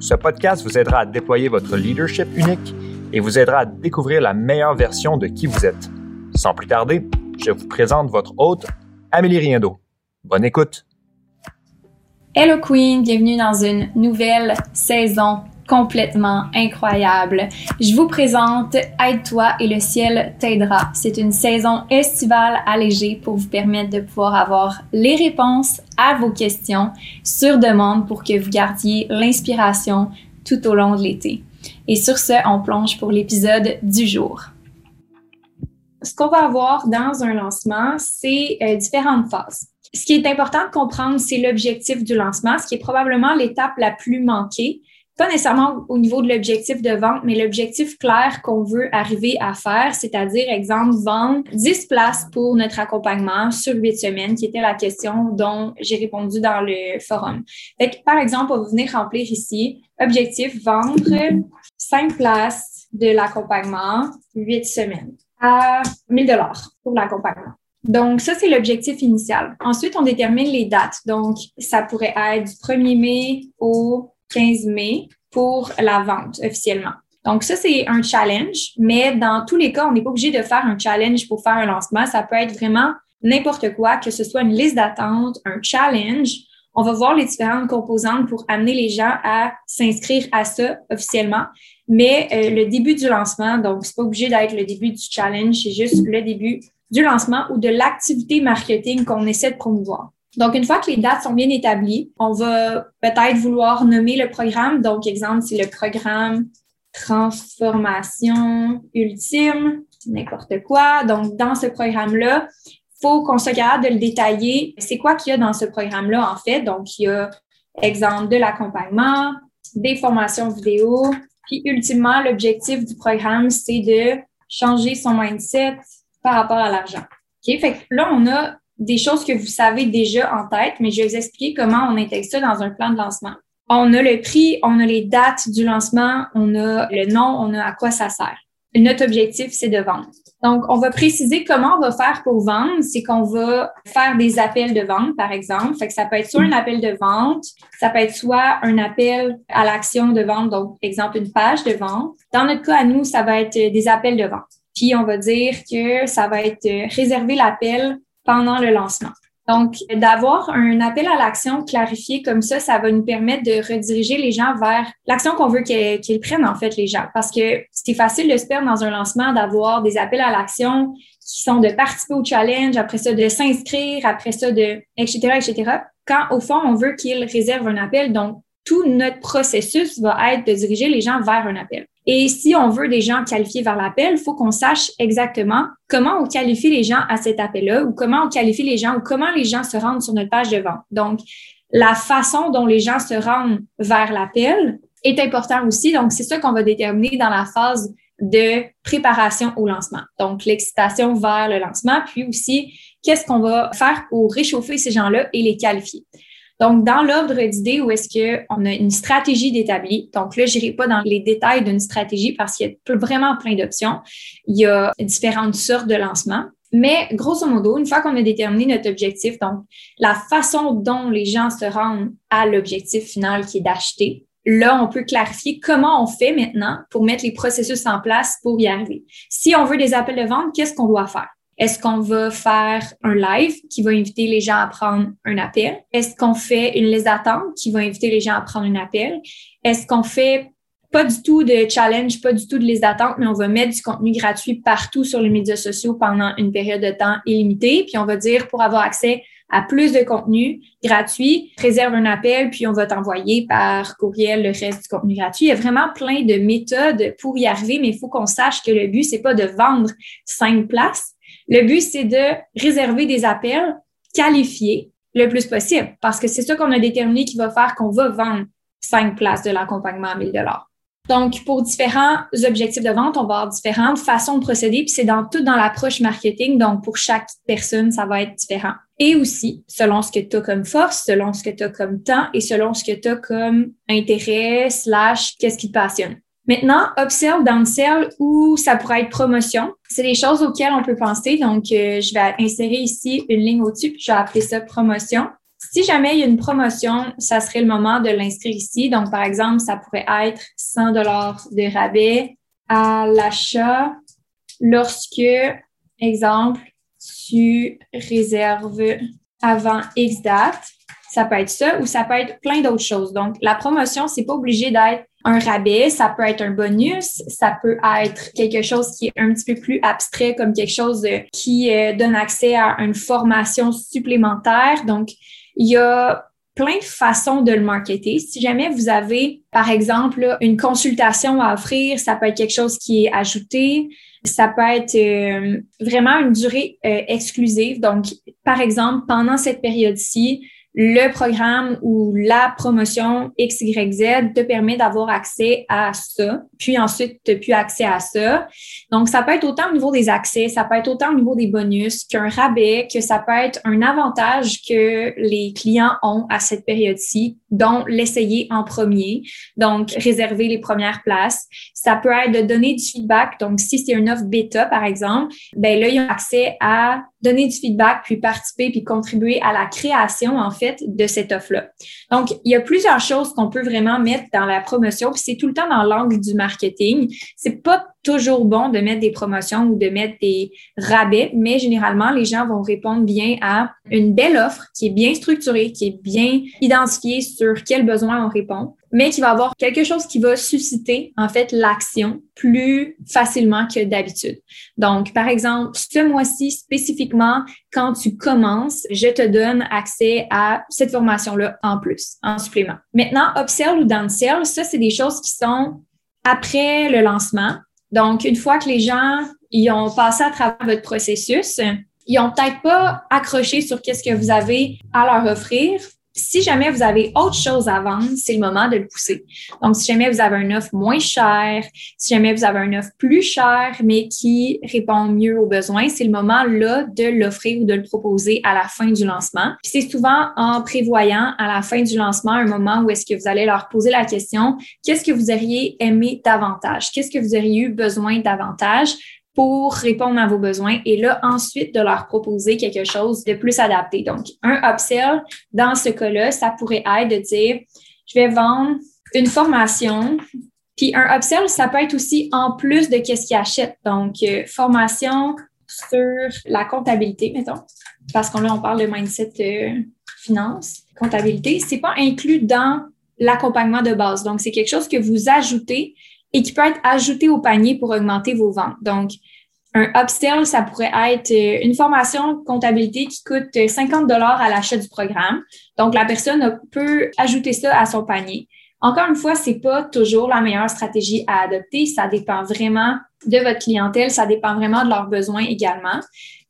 ce podcast vous aidera à déployer votre leadership unique et vous aidera à découvrir la meilleure version de qui vous êtes. Sans plus tarder, je vous présente votre hôte, Amélie Riendo. Bonne écoute. Hello Queen, bienvenue dans une nouvelle saison complètement incroyable. Je vous présente Aide-toi et le ciel t'aidera. C'est une saison estivale allégée pour vous permettre de pouvoir avoir les réponses à vos questions sur demande pour que vous gardiez l'inspiration tout au long de l'été. Et sur ce, on plonge pour l'épisode du jour. Ce qu'on va avoir dans un lancement, c'est euh, différentes phases. Ce qui est important de comprendre, c'est l'objectif du lancement, ce qui est probablement l'étape la plus manquée pas nécessairement au niveau de l'objectif de vente, mais l'objectif clair qu'on veut arriver à faire, c'est-à-dire, exemple, vendre 10 places pour notre accompagnement sur 8 semaines, qui était la question dont j'ai répondu dans le forum. Fait par exemple, on va venir remplir ici, objectif, vendre 5 places de l'accompagnement 8 semaines à 1000 dollars pour l'accompagnement. Donc, ça, c'est l'objectif initial. Ensuite, on détermine les dates. Donc, ça pourrait être du 1er mai au 15 mai pour la vente officiellement. Donc ça, c'est un challenge, mais dans tous les cas, on n'est pas obligé de faire un challenge pour faire un lancement. Ça peut être vraiment n'importe quoi, que ce soit une liste d'attente, un challenge. On va voir les différentes composantes pour amener les gens à s'inscrire à ça officiellement. Mais euh, le début du lancement, donc c'est pas obligé d'être le début du challenge, c'est juste le début du lancement ou de l'activité marketing qu'on essaie de promouvoir. Donc, une fois que les dates sont bien établies, on va peut-être vouloir nommer le programme. Donc, exemple, c'est le programme Transformation Ultime, n'importe quoi. Donc, dans ce programme-là, faut qu'on se garde de le détailler. C'est quoi qu'il y a dans ce programme-là, en fait? Donc, il y a, exemple, de l'accompagnement, des formations vidéo. Puis, ultimement, l'objectif du programme, c'est de changer son mindset par rapport à l'argent. OK? Fait que là, on a des choses que vous savez déjà en tête, mais je vais vous expliquer comment on intègre ça dans un plan de lancement. On a le prix, on a les dates du lancement, on a le nom, on a à quoi ça sert. Notre objectif, c'est de vendre. Donc, on va préciser comment on va faire pour vendre. C'est qu'on va faire des appels de vente, par exemple. Fait ça peut être soit un appel de vente, ça peut être soit un appel à l'action de vente, donc, exemple, une page de vente. Dans notre cas, à nous, ça va être des appels de vente. Puis, on va dire que ça va être réserver l'appel pendant le lancement. Donc, d'avoir un appel à l'action clarifié comme ça, ça va nous permettre de rediriger les gens vers l'action qu'on veut qu'ils prennent, en fait, les gens. Parce que c'est facile de se perdre dans un lancement, d'avoir des appels à l'action qui sont de participer au challenge, après ça, de s'inscrire, après ça, de, etc., etc. Quand, au fond, on veut qu'ils réservent un appel. Donc, tout notre processus va être de diriger les gens vers un appel. Et si on veut des gens qualifiés vers l'appel, il faut qu'on sache exactement comment on qualifie les gens à cet appel-là ou comment on qualifie les gens ou comment les gens se rendent sur notre page de vente. Donc, la façon dont les gens se rendent vers l'appel est important aussi. Donc, c'est ça qu'on va déterminer dans la phase de préparation au lancement. Donc, l'excitation vers le lancement, puis aussi, qu'est-ce qu'on va faire pour réchauffer ces gens-là et les qualifier. Donc, dans l'ordre d'idées, où est-ce qu'on a une stratégie d'établi? Donc là, je n'irai pas dans les détails d'une stratégie parce qu'il y a vraiment plein d'options. Il y a différentes sortes de lancements. Mais grosso modo, une fois qu'on a déterminé notre objectif, donc la façon dont les gens se rendent à l'objectif final qui est d'acheter, là, on peut clarifier comment on fait maintenant pour mettre les processus en place pour y arriver. Si on veut des appels de vente, qu'est-ce qu'on doit faire? Est-ce qu'on va faire un live qui va inviter les gens à prendre un appel? Est-ce qu'on fait une liste d'attente qui va inviter les gens à prendre un appel? Est-ce qu'on fait pas du tout de challenge, pas du tout de liste d'attente, mais on va mettre du contenu gratuit partout sur les médias sociaux pendant une période de temps illimitée? Puis on va dire pour avoir accès à plus de contenu gratuit, réserve un appel, puis on va t'envoyer par courriel le reste du contenu gratuit. Il y a vraiment plein de méthodes pour y arriver, mais il faut qu'on sache que le but, c'est pas de vendre cinq places, le but, c'est de réserver des appels qualifiés le plus possible parce que c'est ça qu'on a déterminé qui va faire qu'on va vendre cinq places de l'accompagnement à 1000 dollars. Donc, pour différents objectifs de vente, on va avoir différentes façons de procéder, puis c'est dans tout dans l'approche marketing. Donc, pour chaque personne, ça va être différent. Et aussi, selon ce que tu as comme force, selon ce que tu as comme temps et selon ce que tu as comme intérêt, slash, qu'est-ce qui te passionne. Maintenant, upsell, downsell ou ça pourrait être promotion. C'est des choses auxquelles on peut penser. Donc, euh, je vais insérer ici une ligne au-dessus, puis je vais appeler ça promotion. Si jamais il y a une promotion, ça serait le moment de l'inscrire ici. Donc, par exemple, ça pourrait être 100 dollars de rabais à l'achat lorsque, exemple, tu réserves avant X date. Ça peut être ça ou ça peut être plein d'autres choses. Donc, la promotion, c'est pas obligé d'être un rabais, ça peut être un bonus, ça peut être quelque chose qui est un petit peu plus abstrait, comme quelque chose qui euh, donne accès à une formation supplémentaire. Donc, il y a plein de façons de le marketer. Si jamais vous avez, par exemple, une consultation à offrir, ça peut être quelque chose qui est ajouté. Ça peut être euh, vraiment une durée euh, exclusive. Donc, par exemple, pendant cette période-ci, le programme ou la promotion XYZ te permet d'avoir accès à ça, puis ensuite tu n'as plus accès à ça. Donc, ça peut être autant au niveau des accès, ça peut être autant au niveau des bonus qu'un rabais, que ça peut être un avantage que les clients ont à cette période-ci, dont l'essayer en premier, donc réserver les premières places. Ça peut être de donner du feedback. Donc, si c'est une offre bêta, par exemple, ben là, ils ont accès à donner du feedback, puis participer, puis contribuer à la création, en fait, de cette offre-là. Donc, il y a plusieurs choses qu'on peut vraiment mettre dans la promotion, puis c'est tout le temps dans l'angle du marketing. C'est pas toujours bon de mettre des promotions ou de mettre des rabais, mais généralement, les gens vont répondre bien à une belle offre qui est bien structurée, qui est bien identifiée sur quels besoins on répond, mais qui va avoir quelque chose qui va susciter, en fait, l'action plus facilement que d'habitude. Donc, par exemple, ce mois-ci spécifiquement, quand tu commences, je te donne accès à cette formation-là en plus, en supplément. Maintenant, upsell ou downsell, ça, c'est des choses qui sont après le lancement. Donc, une fois que les gens y ont passé à travers votre processus, ils ont peut-être pas accroché sur qu'est-ce que vous avez à leur offrir, si jamais vous avez autre chose à vendre, c'est le moment de le pousser. Donc, si jamais vous avez un offre moins cher, si jamais vous avez un offre plus cher, mais qui répond mieux aux besoins, c'est le moment là de l'offrir ou de le proposer à la fin du lancement. c'est souvent en prévoyant à la fin du lancement un moment où est-ce que vous allez leur poser la question, qu'est-ce que vous auriez aimé davantage? Qu'est-ce que vous auriez eu besoin davantage? Pour répondre à vos besoins et là, ensuite, de leur proposer quelque chose de plus adapté. Donc, un upsell, dans ce cas-là, ça pourrait être de dire, je vais vendre une formation. Puis un upsell, ça peut être aussi en plus de qu'est-ce qu'ils achètent. Donc, euh, formation sur la comptabilité, mettons, parce qu'on là, on parle de mindset euh, finance, comptabilité. C'est pas inclus dans l'accompagnement de base. Donc, c'est quelque chose que vous ajoutez et qui peut être ajouté au panier pour augmenter vos ventes. Donc, un upsell, ça pourrait être euh, une formation comptabilité qui coûte 50 dollars à l'achat du programme. Donc, la personne peut ajouter ça à son panier. Encore une fois, c'est pas toujours la meilleure stratégie à adopter. Ça dépend vraiment de votre clientèle. Ça dépend vraiment de leurs besoins également.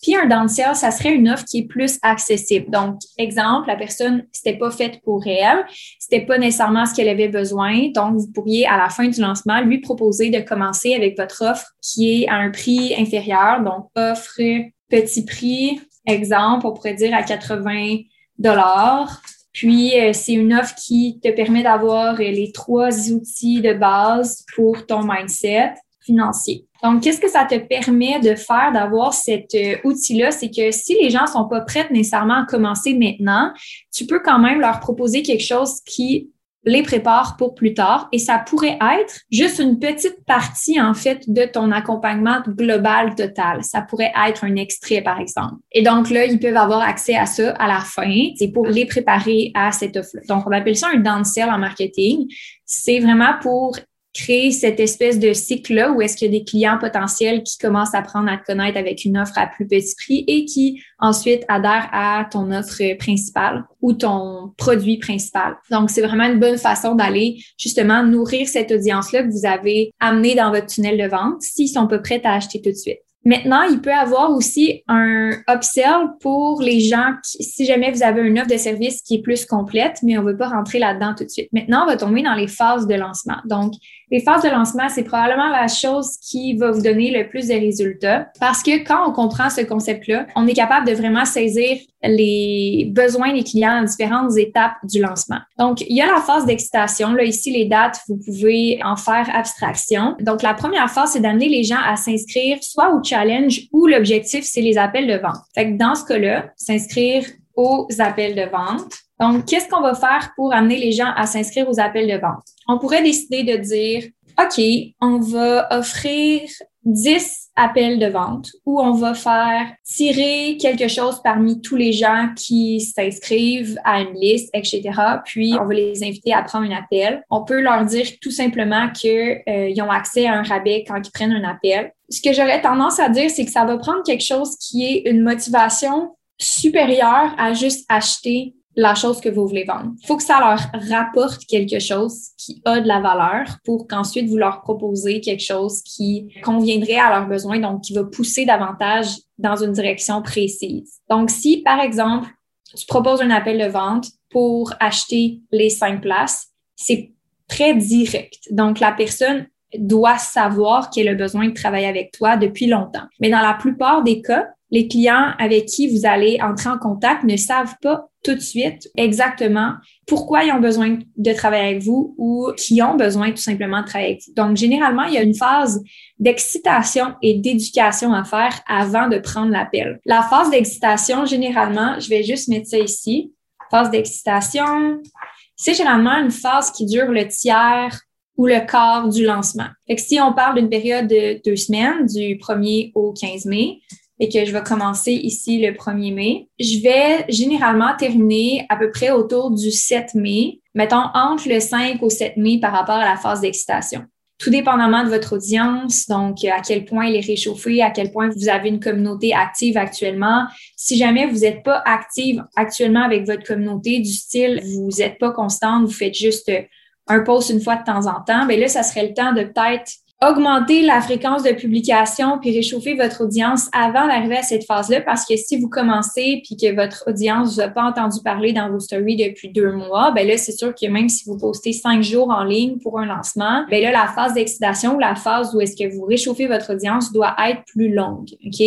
Puis un downsell, ça serait une offre qui est plus accessible. Donc, exemple, la personne, c'était pas faite pour elle, c'était pas nécessairement ce qu'elle avait besoin. Donc, vous pourriez, à la fin du lancement, lui proposer de commencer avec votre offre qui est à un prix inférieur. Donc, offre petit prix, exemple, on pourrait dire à 80 dollars. Puis, euh, c'est une offre qui te permet d'avoir les trois outils de base pour ton mindset financier. Donc, qu'est-ce que ça te permet de faire, d'avoir cet euh, outil-là? C'est que si les gens sont pas prêts nécessairement à commencer maintenant, tu peux quand même leur proposer quelque chose qui les prépare pour plus tard et ça pourrait être juste une petite partie en fait de ton accompagnement global total. Ça pourrait être un extrait par exemple. Et donc là, ils peuvent avoir accès à ça à la fin. C'est pour les préparer à cette offre. Donc on appelle ça un downsell en marketing. C'est vraiment pour créer cette espèce de cycle-là où est-ce qu'il y a des clients potentiels qui commencent à apprendre à te connaître avec une offre à plus petit prix et qui ensuite adhèrent à ton offre principale ou ton produit principal. Donc, c'est vraiment une bonne façon d'aller justement nourrir cette audience-là que vous avez amenée dans votre tunnel de vente s'ils sont pas prêts à acheter tout de suite. Maintenant, il peut avoir aussi un upsell pour les gens qui, si jamais vous avez une offre de service qui est plus complète, mais on ne veut pas rentrer là-dedans tout de suite. Maintenant, on va tomber dans les phases de lancement. Donc, Les phases de lancement, c'est probablement la chose qui va vous donner le plus de résultats parce que quand on comprend ce concept-là, on est capable de vraiment saisir les besoins des clients à différentes étapes du lancement. Donc, il y a la phase d'excitation. Là, ici, les dates, vous pouvez en faire abstraction. Donc, la première phase, c'est d'amener les gens à s'inscrire soit au challenge ou l'objectif, c'est les appels de vente. Fait que dans ce cas-là, s'inscrire aux appels de vente. Donc, qu'est-ce qu'on va faire pour amener les gens à s'inscrire aux appels de vente? On pourrait décider de dire, OK, on va offrir 10 appels de vente ou on va faire tirer quelque chose parmi tous les gens qui s'inscrivent à une liste, etc. Puis, on va les inviter à prendre un appel. On peut leur dire tout simplement qu'ils euh, ont accès à un rabais quand ils prennent un appel. Ce que j'aurais tendance à dire, c'est que ça va prendre quelque chose qui est une motivation supérieure à juste acheter la chose que vous voulez vendre. Il faut que ça leur rapporte quelque chose qui a de la valeur pour qu'ensuite vous leur proposez quelque chose qui conviendrait à leurs besoins, donc qui va pousser davantage dans une direction précise. Donc, si, par exemple, tu proposes un appel de vente pour acheter les cinq places, c'est très direct. Donc, la personne doit savoir qu'elle a besoin de travailler avec toi depuis longtemps. Mais dans la plupart des cas, les clients avec qui vous allez entrer en contact ne savent pas tout de suite exactement pourquoi ils ont besoin de travailler avec vous ou qui ont besoin tout simplement de travailler avec vous. Donc, généralement, il y a une phase d'excitation et d'éducation à faire avant de prendre l'appel. La phase d'excitation, généralement, je vais juste mettre ça ici. Phase d'excitation, c'est généralement une phase qui dure le tiers ou le quart du lancement. Fait si on parle d'une période de deux semaines, du 1er au 15 mai, et que je vais commencer ici le 1er mai. Je vais généralement terminer à peu près autour du 7 mai, mettons entre le 5 au 7 mai par rapport à la phase d'excitation. Tout dépendamment de votre audience, donc à quel point elle est réchauffée, à quel point vous avez une communauté active actuellement. Si jamais vous n'êtes pas active actuellement avec votre communauté du style, vous n'êtes pas constante, vous faites juste un post une fois de temps en temps, bien là, ça serait le temps de peut-être augmenter la fréquence de publication puis réchauffer votre audience avant d'arriver à cette phase-là parce que si vous commencez puis que votre audience vous a pas entendu parler dans vos stories depuis deux mois, ben là, c'est sûr que même si vous postez cinq jours en ligne pour un lancement, ben là, la phase d'excitation ou la phase où est-ce que vous réchauffez votre audience doit être plus longue, OK?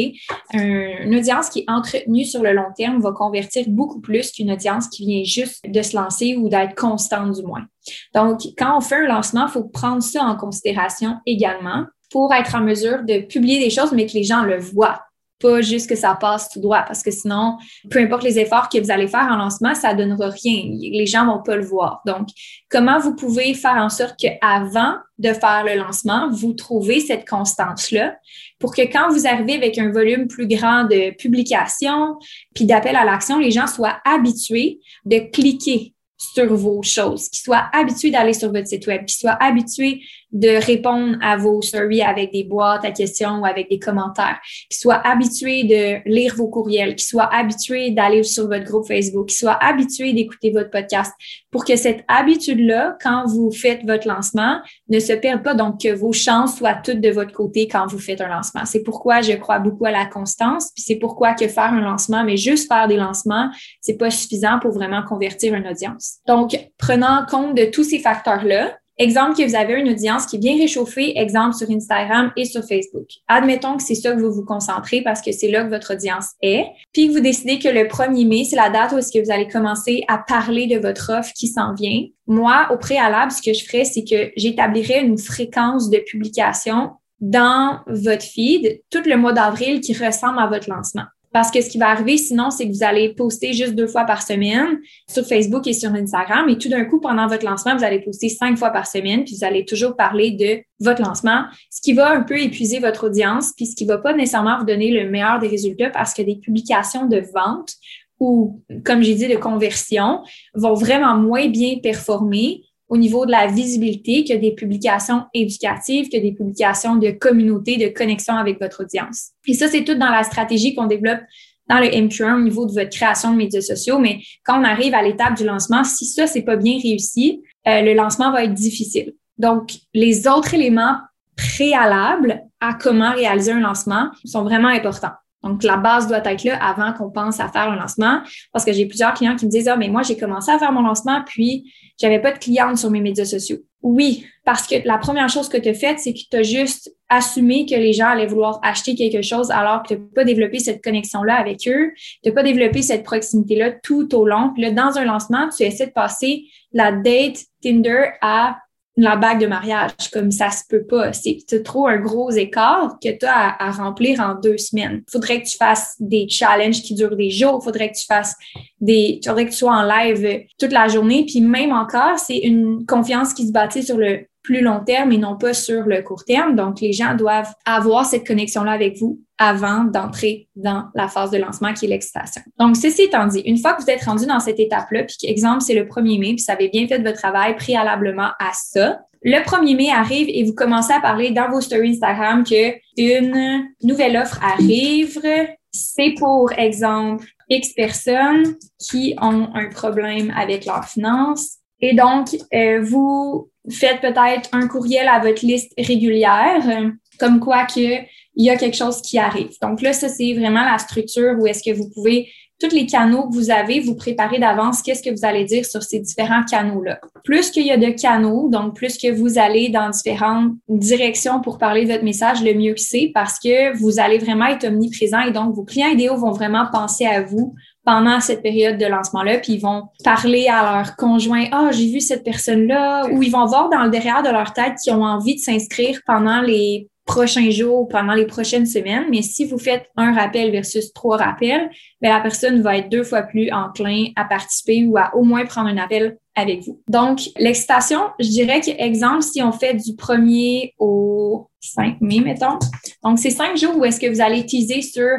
une audience qui est entretenue sur le long terme va convertir beaucoup plus qu'une audience qui vient juste de se lancer ou d'être constante du moins. Donc, quand on fait un lancement, il faut prendre ça en considération également pour être en mesure de publier des choses, mais que les gens le voient pas juste que ça passe tout droit, parce que sinon, peu importe les efforts que vous allez faire en lancement, ça donnera rien. Les gens vont pas le voir. Donc, comment vous pouvez faire en sorte qu'avant de faire le lancement, vous trouvez cette constance-là pour que quand vous arrivez avec un volume plus grand de publications puis d'appels à l'action, les gens soient habitués de cliquer sur vos choses, qui soient habitués d'aller sur votre site web, qui soient habitués de répondre à vos stories avec des boîtes à questions ou avec des commentaires, qui soient habitués de lire vos courriels, qui soient habitués d'aller sur votre groupe Facebook, qui soient habitués d'écouter votre podcast, pour que cette habitude-là, quand vous faites votre lancement, ne se perde pas, donc que vos chances soient toutes de votre côté quand vous faites un lancement. C'est pourquoi je crois beaucoup à la constance, puis c'est pourquoi que faire un lancement, mais juste faire des lancements, c'est pas suffisant pour vraiment convertir une audience. Donc, prenant compte de tous ces facteurs-là, Exemple que vous avez une audience qui est bien réchauffée, exemple sur Instagram et sur Facebook. Admettons que c'est ça que vous vous concentrez parce que c'est là que votre audience est. Puis que vous décidez que le 1er mai, c'est la date où est-ce que vous allez commencer à parler de votre offre qui s'en vient. Moi, au préalable, ce que je ferais, c'est que j'établirais une fréquence de publication dans votre feed tout le mois d'avril qui ressemble à votre lancement. Parce que ce qui va arriver sinon, c'est que vous allez poster juste deux fois par semaine sur Facebook et sur Instagram. Et tout d'un coup, pendant votre lancement, vous allez poster cinq fois par semaine, puis vous allez toujours parler de votre lancement, ce qui va un peu épuiser votre audience, puis ce qui va pas nécessairement vous donner le meilleur des résultats parce que des publications de vente ou, comme j'ai dit, de conversion vont vraiment moins bien performer au niveau de la visibilité que des publications éducatives, que des publications de communauté, de connexion avec votre audience. Et ça, c'est tout dans la stratégie qu'on développe dans le MQ1 au niveau de votre création de médias sociaux. Mais quand on arrive à l'étape du lancement, si ça, c'est pas bien réussi, euh, le lancement va être difficile. Donc, les autres éléments préalables à comment réaliser un lancement sont vraiment importants. Donc, la base doit être là avant qu'on pense à faire un lancement parce que j'ai plusieurs clients qui me disent, ah, mais moi, j'ai commencé à faire mon lancement, puis j'avais pas de clientes sur mes médias sociaux. Oui, parce que la première chose que tu as faite, c'est que tu as juste assumé que les gens allaient vouloir acheter quelque chose alors que tu n'as pas développé cette connexion-là avec eux, tu n'as pas développé cette proximité-là tout au long. Puis là, dans un lancement, tu essaies de passer la date Tinder à la bague de mariage, comme ça se peut pas. C'est trop un gros écart que tu as à, remplir en deux semaines. Faudrait que tu fasses des challenges qui durent des jours. Faudrait que tu fasses des, faudrait que tu sois en live toute la journée. Puis même encore, c'est une confiance qui se bâtit sur le plus long terme et non pas sur le court terme. Donc, les gens doivent avoir cette connexion-là avec vous avant d'entrer dans la phase de lancement qui est l'excitation. Donc, ceci étant dit, une fois que vous êtes rendu dans cette étape-là, puis exemple, c'est le 1er mai, puis vous avez bien fait votre travail préalablement à ça, le 1er mai arrive et vous commencez à parler dans vos stories Instagram que une nouvelle offre arrive. C'est pour exemple X personnes qui ont un problème avec leurs finances. Et donc, euh, vous faites peut-être un courriel à votre liste régulière, comme quoi que il y a quelque chose qui arrive. Donc là, ça, c'est vraiment la structure où est-ce que vous pouvez, tous les canaux que vous avez, vous préparer d'avance qu'est-ce que vous allez dire sur ces différents canaux-là. Plus qu'il y a de canaux, donc plus que vous allez dans différentes directions pour parler de votre message, le mieux que c'est parce que vous allez vraiment être omniprésent et donc vos clients idéaux vont vraiment penser à vous pendant cette période de lancement-là, puis ils vont parler à leur conjoint, ah, oh, j'ai vu cette personne-là, ou ils vont voir dans le derrière de leur tête qu'ils ont envie de s'inscrire pendant les prochains jours, pendant les prochaines semaines. Mais si vous faites un rappel versus trois rappels, bien, la personne va être deux fois plus enclin à participer ou à au moins prendre un appel avec vous. Donc, l'excitation, je dirais que, exemple, si on fait du 1er au 5 mai, mettons, donc c'est cinq jours où est-ce que vous allez teaser sur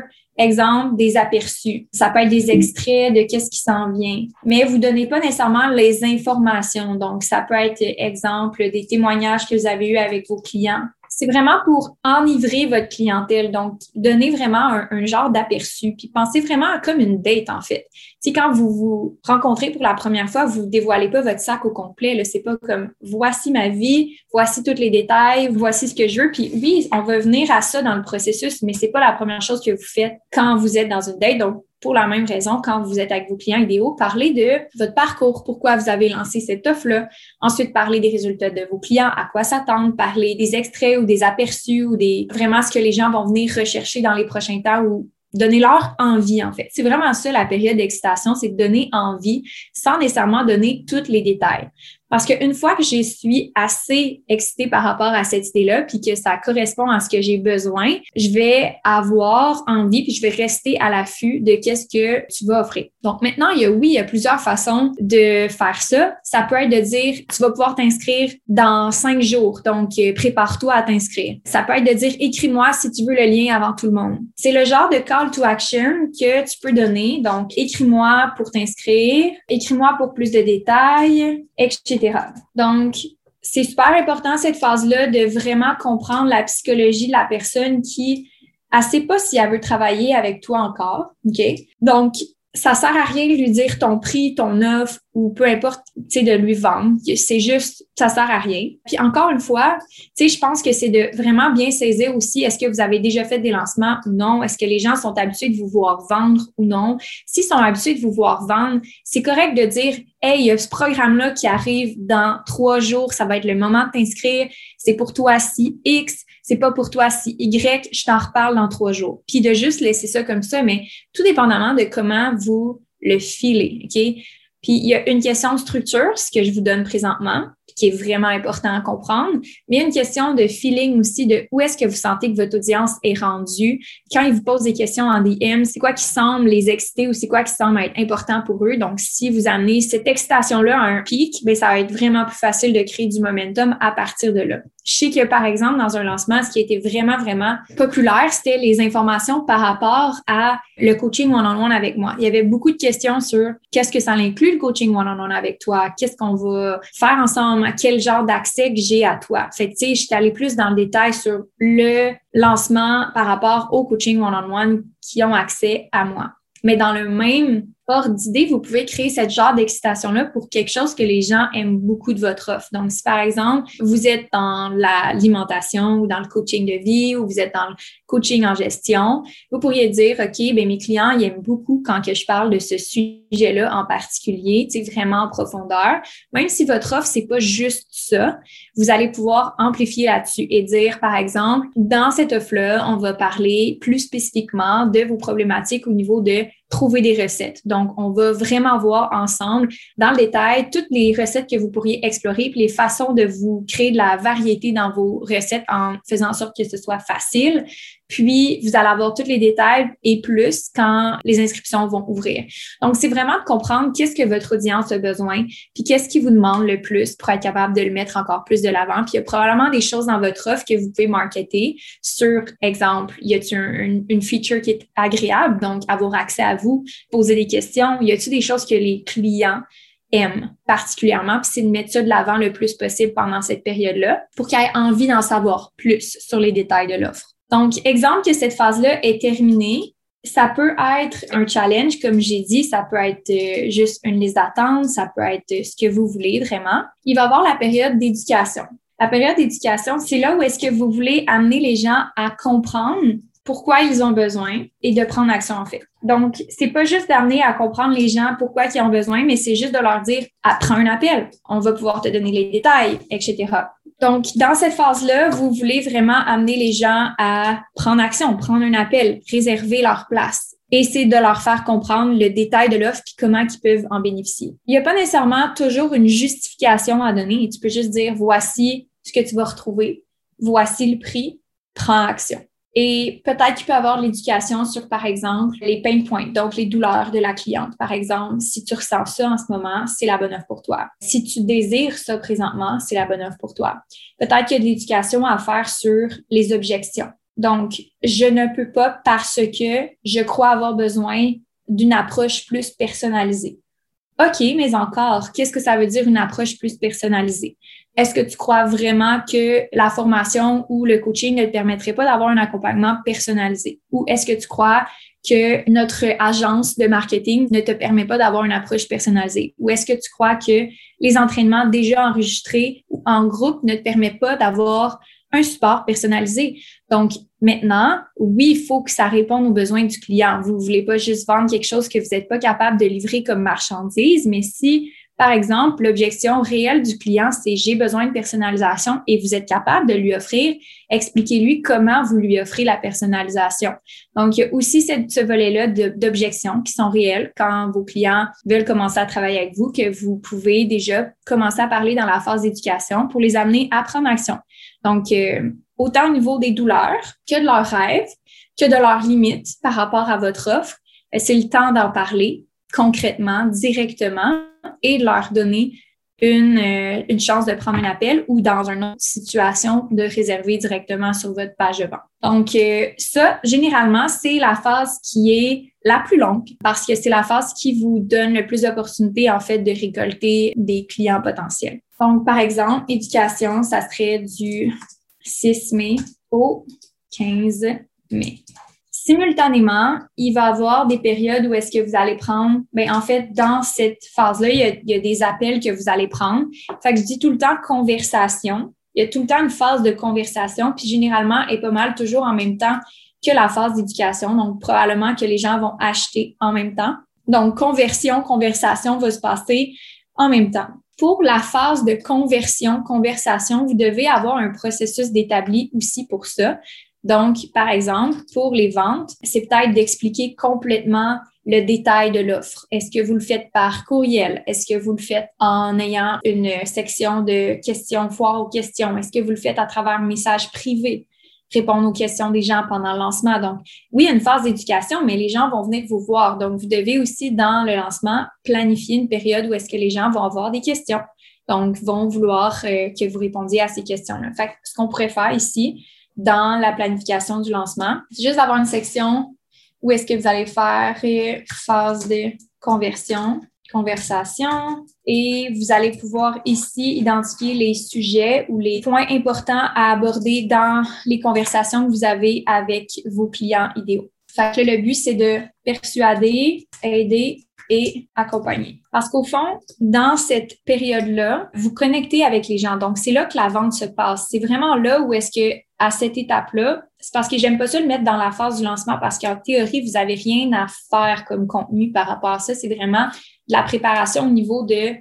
exemple, des aperçus. Ça peut être des extraits de qu'est-ce qui s'en vient. Mais vous donnez pas nécessairement les informations. Donc, ça peut être, exemple, des témoignages que vous avez eus avec vos clients c'est vraiment pour enivrer votre clientèle. Donc, donner vraiment un, genre d'aperçu. Puis pensez vraiment comme une date, en fait. Si quand vous vous rencontrez pour la première fois, vous dévoilez pas votre sac au complet. Là, c'est pas comme voici ma vie, voici tous les détails, voici ce que je veux. Puis oui, on va venir à ça dans le processus, mais c'est pas la première chose que vous faites quand vous êtes dans une date. Pour la même raison, quand vous êtes avec vos clients idéaux, parlez de votre parcours, pourquoi vous avez lancé cette offre-là. Ensuite, parlez des résultats de vos clients, à quoi s'attendre, parlez des extraits ou des aperçus ou des vraiment ce que les gens vont venir rechercher dans les prochains temps ou donner-leur envie, en fait. C'est vraiment ça, la période d'excitation, c'est de donner envie sans nécessairement donner tous les détails. Parce qu'une fois que je suis assez excitée par rapport à cette idée-là, puis que ça correspond à ce que j'ai besoin, je vais avoir envie, puis je vais rester à l'affût de qu'est-ce que tu vas offrir. Donc maintenant, il y a oui, il y a plusieurs façons de faire ça. Ça peut être de dire, tu vas pouvoir t'inscrire dans cinq jours, donc euh, prépare-toi à t'inscrire. Ça peut être de dire, écris-moi si tu veux le lien avant tout le monde. C'est le genre de call to action que tu peux donner. Donc, écris-moi pour t'inscrire, écris-moi pour plus de détails, etc. Donc, c'est super important cette phase-là de vraiment comprendre la psychologie de la personne qui ne sait pas si elle veut travailler avec toi encore. Donc, ça sert à rien de lui dire ton prix, ton offre ou peu importe, tu sais, de lui vendre. C'est juste, ça sert à rien. Puis encore une fois, tu sais, je pense que c'est de vraiment bien saisir aussi, est-ce que vous avez déjà fait des lancements ou non? Est-ce que les gens sont habitués de vous voir vendre ou non? S'ils sont habitués de vous voir vendre, c'est correct de dire, hey, il y a ce programme-là qui arrive dans trois jours, ça va être le moment de t'inscrire. C'est pour toi si X, c'est pas pour toi si Y, je t'en reparle dans trois jours. Puis de juste laisser ça comme ça, mais tout dépendamment de comment vous le filez, OK? Puis il y a une question de structure, ce que je vous donne présentement qui est vraiment important à comprendre. Mais une question de feeling aussi de où est-ce que vous sentez que votre audience est rendue. Quand ils vous posent des questions en DM, c'est quoi qui semble les exciter ou c'est quoi qui semble être important pour eux? Donc, si vous amenez cette excitation-là à un pic, bien, ça va être vraiment plus facile de créer du momentum à partir de là. Je sais que, par exemple, dans un lancement, ce qui a été vraiment, vraiment populaire, c'était les informations par rapport à le coaching one-on-one avec moi. Il y avait beaucoup de questions sur qu'est-ce que ça inclut le coaching one-on-one avec toi, qu'est-ce qu'on va faire ensemble, quel genre d'accès que j'ai à toi. Fait tu sais, je suis allée plus dans le détail sur le lancement par rapport au coaching one-on-one qui ont accès à moi. Mais dans le même hors d'idée, vous pouvez créer cette genre d'excitation-là pour quelque chose que les gens aiment beaucoup de votre offre. Donc, si par exemple, vous êtes dans l'alimentation ou dans le coaching de vie ou vous êtes dans le coaching en gestion, vous pourriez dire, OK, ben mes clients, ils aiment beaucoup quand que je parle de ce sujet-là en particulier, tu sais, vraiment en profondeur. Même si votre offre, c'est pas juste ça, vous allez pouvoir amplifier là-dessus et dire, par exemple, dans cette offre-là, on va parler plus spécifiquement de vos problématiques au niveau de trouver des recettes. Donc, on va vraiment voir ensemble, dans le détail, toutes les recettes que vous pourriez explorer, puis les façons de vous créer de la variété dans vos recettes en faisant en sorte que ce soit facile. Puis, vous allez avoir tous les détails et plus quand les inscriptions vont ouvrir. Donc, c'est vraiment de comprendre qu'est-ce que votre audience a besoin, puis qu'est-ce qui vous demande le plus pour être capable de le mettre encore plus de l'avant. Puis, il y a probablement des choses dans votre offre que vous pouvez marketer sur, exemple, y a-t-il une feature qui est agréable, donc avoir accès à vous, poser des questions. Y a-t-il des choses que les clients aiment particulièrement, puis c'est de mettre ça de l'avant le plus possible pendant cette période-là pour qu'ils aient envie d'en savoir plus sur les détails de l'offre. Donc, exemple que cette phase-là est terminée, ça peut être un challenge, comme j'ai dit, ça peut être euh, juste une liste d'attente, ça peut être ce que vous voulez vraiment. Il va y avoir la période d'éducation. La période d'éducation, c'est là où est-ce que vous voulez amener les gens à comprendre pourquoi ils ont besoin et de prendre action en fait. Donc, c'est pas juste d'amener à comprendre les gens pourquoi ils ont besoin, mais c'est juste de leur dire apprends un appel, on va pouvoir te donner les détails, etc. Donc, dans cette phase-là, vous voulez vraiment amener les gens à prendre action, prendre un appel, réserver leur place. C'est de leur faire comprendre le détail de l'offre et comment ils peuvent en bénéficier. Il n'y a pas nécessairement toujours une justification à donner. Tu peux juste dire voici ce que tu vas retrouver, voici le prix, prends action. Et peut-être qu'il peut avoir l'éducation sur, par exemple, les pain points, donc les douleurs de la cliente. Par exemple, si tu ressens ça en ce moment, c'est la bonne offre pour toi. Si tu désires ça présentement, c'est la bonne offre pour toi. Peut-être qu'il y a de l'éducation à faire sur les objections. Donc, je ne peux pas parce que je crois avoir besoin d'une approche plus personnalisée. OK, mais encore, qu'est-ce que ça veut dire une approche plus personnalisée? Est-ce que tu crois vraiment que la formation ou le coaching ne te permettrait pas d'avoir un accompagnement personnalisé? Ou est-ce que tu crois que notre agence de marketing ne te permet pas d'avoir une approche personnalisée? Ou est-ce que tu crois que les entraînements déjà enregistrés ou en groupe ne te permettent pas d'avoir un support personnalisé? Donc, maintenant, oui, il faut que ça réponde aux besoins du client. Vous ne voulez pas juste vendre quelque chose que vous n'êtes pas capable de livrer comme marchandise, mais si par exemple, l'objection réelle du client, c'est j'ai besoin de personnalisation et vous êtes capable de lui offrir, expliquez-lui comment vous lui offrez la personnalisation. Donc, il y a aussi ce volet-là d'objections qui sont réelles quand vos clients veulent commencer à travailler avec vous, que vous pouvez déjà commencer à parler dans la phase d'éducation pour les amener à prendre action. Donc, euh, autant au niveau des douleurs que de leurs rêves, que de leurs limites par rapport à votre offre, euh, c'est le temps d'en parler concrètement, directement et de leur donner une, euh, une chance de prendre un appel ou dans une autre situation de réserver directement sur votre page de vente. Donc, euh, ça, généralement, c'est la phase qui est la plus longue parce que c'est la phase qui vous donne le plus d'opportunités, en fait, de récolter des clients potentiels. Donc, par exemple, éducation, ça serait du 6 mai au 15 mai. Simultanément, il va y avoir des périodes où est-ce que vous allez prendre, ben en fait, dans cette phase-là, il, y, a, des appels que vous allez prendre. Fait que je dis tout le temps conversation. Il y a tout le temps une phase de conversation, puis généralement, est pas mal toujours en même temps que la phase d'éducation. Donc, probablement que les gens vont acheter en même temps. Donc, conversion, conversation va se passer en même temps. Pour la phase de conversion, conversation, vous devez avoir un processus d'établi aussi pour ça. Donc, par exemple, pour les ventes, c'est peut-être d'expliquer complètement le détail de l'offre. Est-ce que vous le faites par courriel? Est-ce que vous le faites en ayant une section de questions, foire aux questions? Est-ce que vous le faites à travers un message privé? Répondre aux questions des gens pendant le lancement. Donc, oui, il y a une phase d'éducation, mais les gens vont venir vous voir. Donc, vous devez aussi, dans le lancement, planifier une période où est-ce que les gens vont avoir des questions. Donc, vont vouloir euh, que vous répondiez à ces questions-là. Fait ce qu'on pourrait faire ici, dans la planification du lancement. C'est juste d'avoir une section où est-ce que vous allez faire phase de conversion, conversation et vous allez pouvoir ici identifier les sujets ou les points importants à aborder dans les conversations que vous avez avec vos clients idéaux. Fait le but, c'est de persuader, aider, et accompagné. Parce qu'au fond, dans cette période-là, vous connectez avec les gens. Donc, c'est là que la vente se passe. C'est vraiment là où est-ce que, à cette étape-là, c'est parce que j'aime pas ça le mettre dans la phase du lancement parce qu'en théorie, vous avez rien à faire comme contenu par rapport à ça. C'est vraiment la préparation au niveau de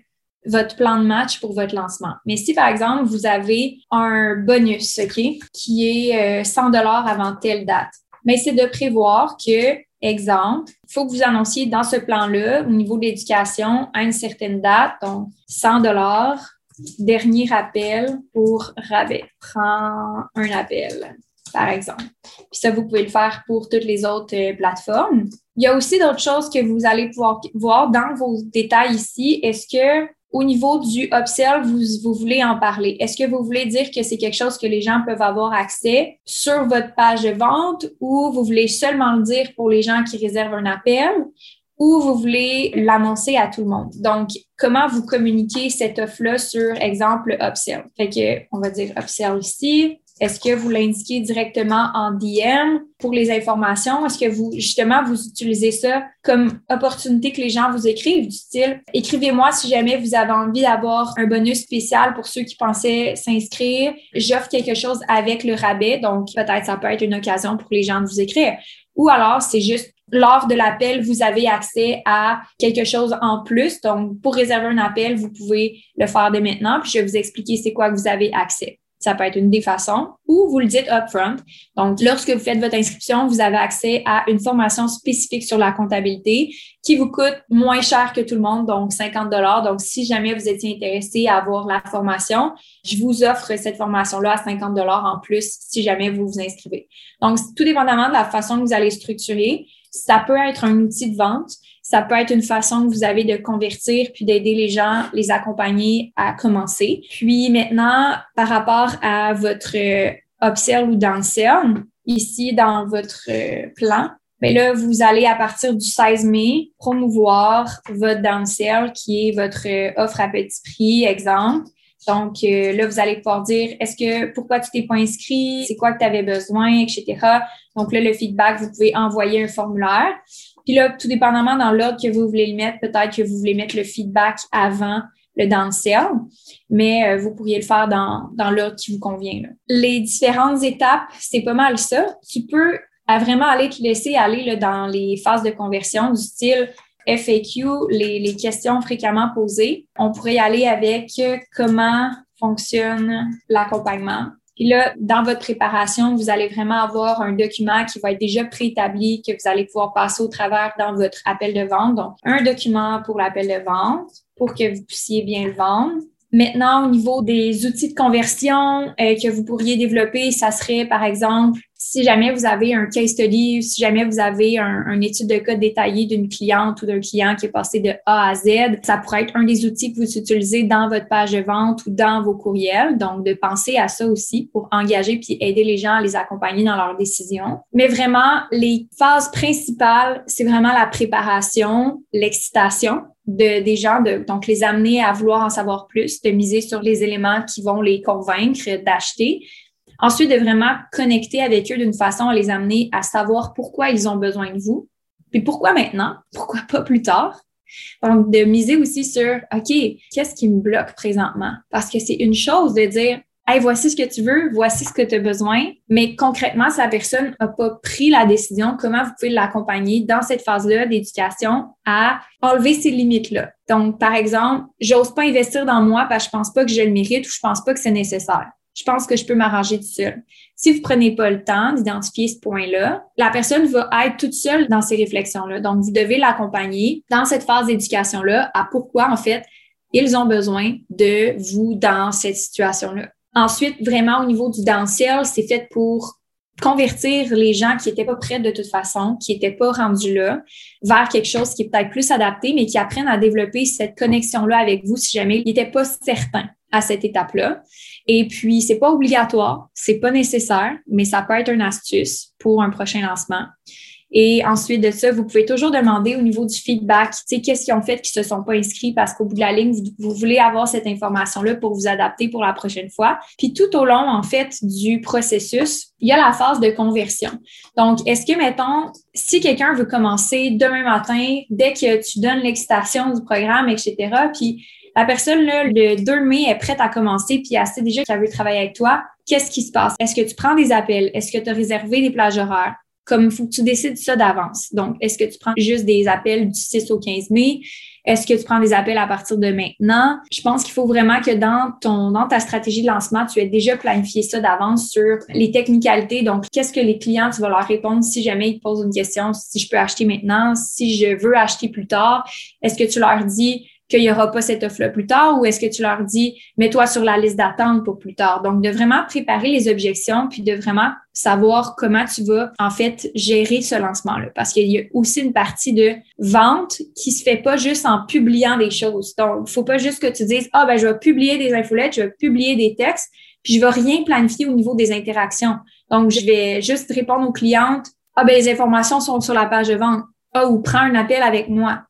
votre plan de match pour votre lancement. Mais si, par exemple, vous avez un bonus, OK, qui est 100 euh, dollars avant telle date, mais c'est de prévoir que, exemple, il faut que vous annonciez dans ce plan-là, au niveau de l'éducation, à une certaine date, donc 100 dollars, dernier appel pour rabais. Prends un appel, par exemple. Puis ça, vous pouvez le faire pour toutes les autres euh, plateformes. Il y a aussi d'autres choses que vous allez pouvoir voir dans vos détails ici. Est-ce que au niveau du upsell, vous, vous voulez en parler? Est-ce que vous voulez dire que c'est quelque chose que les gens peuvent avoir accès sur votre page de vente ou vous voulez seulement le dire pour les gens qui réservent un appel? Ou vous voulez l'annoncer à tout le monde? Donc, comment vous communiquez cette offre-là sur, exemple, upsell? Fait que, on va dire upsell ici. Est-ce que vous l'indiquez directement en DM pour les informations? Est-ce que vous, justement, vous utilisez ça comme opportunité que les gens vous écrivent du style, écrivez-moi si jamais vous avez envie d'avoir un bonus spécial pour ceux qui pensaient s'inscrire. J'offre quelque chose avec le rabais. Donc, peut-être ça peut être une occasion pour les gens de vous écrire. Ou alors, c'est juste lors de l'appel, vous avez accès à quelque chose en plus. Donc, pour réserver un appel, vous pouvez le faire dès maintenant. Puis, je vais vous expliquer c'est quoi que vous avez accès. Ça peut être une des façons ou vous le dites upfront. Donc, lorsque vous faites votre inscription, vous avez accès à une formation spécifique sur la comptabilité qui vous coûte moins cher que tout le monde, donc 50 dollars. Donc, si jamais vous étiez intéressé à avoir la formation, je vous offre cette formation-là à 50 dollars en plus si jamais vous vous inscrivez. Donc, tout dépendamment de la façon que vous allez structurer, ça peut être un outil de vente, ça peut être une façon que vous avez de convertir puis d'aider les gens, les accompagner à commencer. Puis maintenant, par rapport à votre euh, upsell ou downsell, ici dans votre euh, plan, mais ben là, vous allez à partir du 16 mai promouvoir votre downsell qui est votre euh, offre à petit prix, exemple. Donc là, vous allez pouvoir dire est-ce que pourquoi tu t'es pas inscrit, c'est quoi que tu avais besoin, etc. Donc là, le feedback, vous pouvez envoyer un formulaire. Puis là, tout dépendamment dans l'ordre que vous voulez le mettre, peut-être que vous voulez mettre le feedback avant le downsell, mais euh, vous pourriez le faire dans, dans l'ordre qui vous convient. Les différentes étapes, c'est pas mal ça. Tu peux vraiment aller te laisser aller là, dans les phases de conversion du style FAQ, les, questions fréquemment posées. On pourrait y aller avec euh, comment fonctionne l'accompagnement, puis là, dans votre préparation, vous allez vraiment avoir un document qui va être déjà préétabli, que vous allez pouvoir passer au travers dans votre appel de vente. Donc, un document pour l'appel de vente pour que vous puissiez bien le vendre. Maintenant, au niveau des outils de conversion euh, que vous pourriez développer, ça serait par exemple si jamais vous avez un case study, si jamais vous avez un, une étude de code détaillée d'une cliente ou d'un client qui est passé de A à Z, ça pourrait être un des outils que vous utilisez dans votre page de vente ou dans vos courriels. Donc, de penser à ça aussi pour engager puis aider les gens à les accompagner dans leurs décisions. Mais vraiment, les phases principales, c'est vraiment la préparation, l'excitation de, des gens, donc les amener à vouloir en savoir plus, de miser sur les éléments qui vont les convaincre d'acheter. Ensuite, de vraiment connecter avec eux d'une façon à les amener à savoir pourquoi ils ont besoin de vous, puis pourquoi maintenant, pourquoi pas plus tard? Donc, de miser aussi sur, OK, qu'est-ce qui me bloque présentement? Parce que c'est une chose de dire, Hey, voici ce que tu veux, voici ce que tu as besoin. Mais concrètement, si la personne n'a pas pris la décision, comment vous pouvez l'accompagner dans cette phase-là d'éducation à enlever ces limites-là? Donc, par exemple, j'ose pas investir dans moi parce que je pense pas que je le mérite ou je pense pas que c'est nécessaire. Je pense que je peux m'arranger tout seul. Si vous prenez pas le temps d'identifier ce point-là, la personne va être toute seule dans ces réflexions-là. Donc, vous devez l'accompagner dans cette phase d'éducation-là à pourquoi, en fait, ils ont besoin de vous dans cette situation-là. Ensuite, vraiment au niveau du downsell, c'est fait pour convertir les gens qui n'étaient pas prêts de toute façon, qui n'étaient pas rendus là, vers quelque chose qui est peut-être plus adapté, mais qui apprennent à développer cette connexion-là avec vous si jamais ils n'étaient pas certains à cette étape-là. Et puis, c'est pas obligatoire, c'est pas nécessaire, mais ça peut être une astuce pour un prochain lancement. Et ensuite de ça, vous pouvez toujours demander au niveau du feedback, tu sais, qu'est-ce qu'ils ont fait qui se sont pas inscrits parce qu'au bout de la ligne, vous, voulez avoir cette information-là pour vous adapter pour la prochaine fois. Puis tout au long, en fait, du processus, il y a la phase de conversion. Donc, est-ce que, mettons, si quelqu'un veut commencer demain matin, dès que tu donnes l'excitation du programme, etc., puis la personne, là, le 2 mai, est prête à commencer, puis elle sait déjà qu'elle veut travailler avec toi, qu'est-ce qui se passe? Est-ce que tu prends des appels? Est-ce que tu as réservé des plages horaires? Comme il faut que tu décides ça d'avance. Donc, est-ce que tu prends juste des appels du 6 au 15 mai? Est-ce que tu prends des appels à partir de maintenant? Je pense qu'il faut vraiment que dans ton, dans ta stratégie de lancement, tu aies déjà planifié ça d'avance sur les technicalités. Donc, qu'est-ce que les clients, tu vas leur répondre si jamais ils te posent une question, si je peux acheter maintenant, si je veux acheter plus tard? Est-ce que tu leur dis, qu'il n'y aura pas cette offre-là plus tard ou est-ce que tu leur dis, mets-toi sur la liste d'attente pour plus tard? Donc, de vraiment préparer les objections puis de vraiment savoir comment tu vas, en fait, gérer ce lancement-là. Parce qu'il y a aussi une partie de vente qui se fait pas juste en publiant des choses. Donc, il faut pas juste que tu dises, ah, ben, je vais publier des infolettes, je vais publier des textes, puis je vais rien planifier au niveau des interactions. Donc, je vais juste répondre aux clientes, ah, ben, les informations sont sur la page de vente. Ah, ou prends un appel avec moi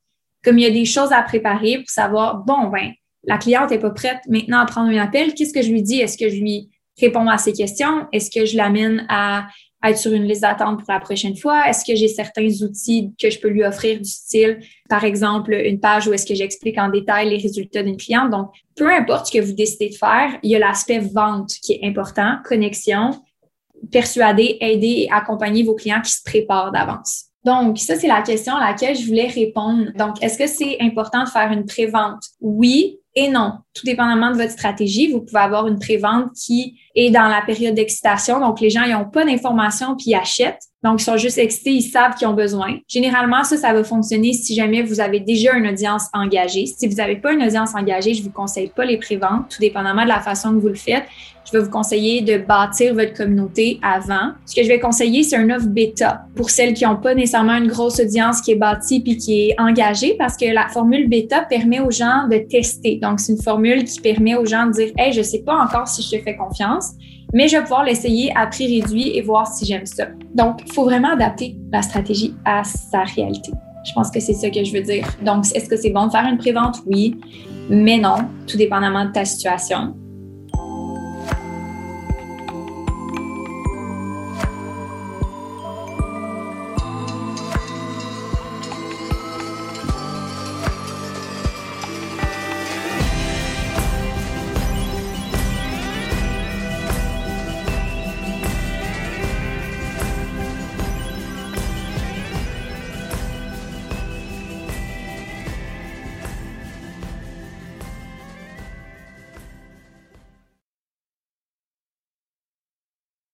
comme il y a des choses à préparer pour savoir, bon, ben, la cliente n'est pas prête maintenant à prendre un appel, qu'est-ce que je lui dis? Est-ce que je lui réponds à ses questions? Est-ce que je l'amène à, être sur une liste d'attente pour la prochaine fois? Est-ce que j'ai certains outils que je peux lui offrir du style, par exemple, une page où est-ce que j'explique en détail les résultats d'une cliente? Donc, peu importe ce que vous décidez de faire, il y a l'aspect vente qui est important, connexion, persuader, aider et accompagner vos clients qui se préparent d'avance. Donc, ça, c'est la question à laquelle je voulais répondre. Donc, est-ce que c'est important de faire une prévente? Oui et non. Tout dépendamment de votre stratégie, vous pouvez avoir une prévente qui est dans la période d'excitation. Donc, les gens, n'ont pas d'informations puis achètent. Donc, ils sont juste excités, ils savent qu'ils ont besoin. Généralement, ça, ça va fonctionner si jamais vous avez déjà une audience engagée. Si vous n'avez pas une audience engagée, je vous conseille pas les préventes, tout dépendamment de la façon que vous le faites. Je vais vous conseiller de bâtir votre communauté avant. Ce que je vais conseiller, c'est un offre bêta pour celles qui n'ont pas nécessairement une grosse audience qui est bâtie puis qui est engagée parce que la formule bêta permet aux gens de tester. Donc, c'est une formule qui permet aux gens de dire, hey, je sais pas encore si je te fais confiance, mais je vais pouvoir l'essayer à prix réduit et voir si j'aime ça. Donc, il faut vraiment adapter la stratégie à sa réalité. Je pense que c'est ça que je veux dire. Donc, est-ce que c'est bon de faire une prévente? Oui, mais non, tout dépendamment de ta situation.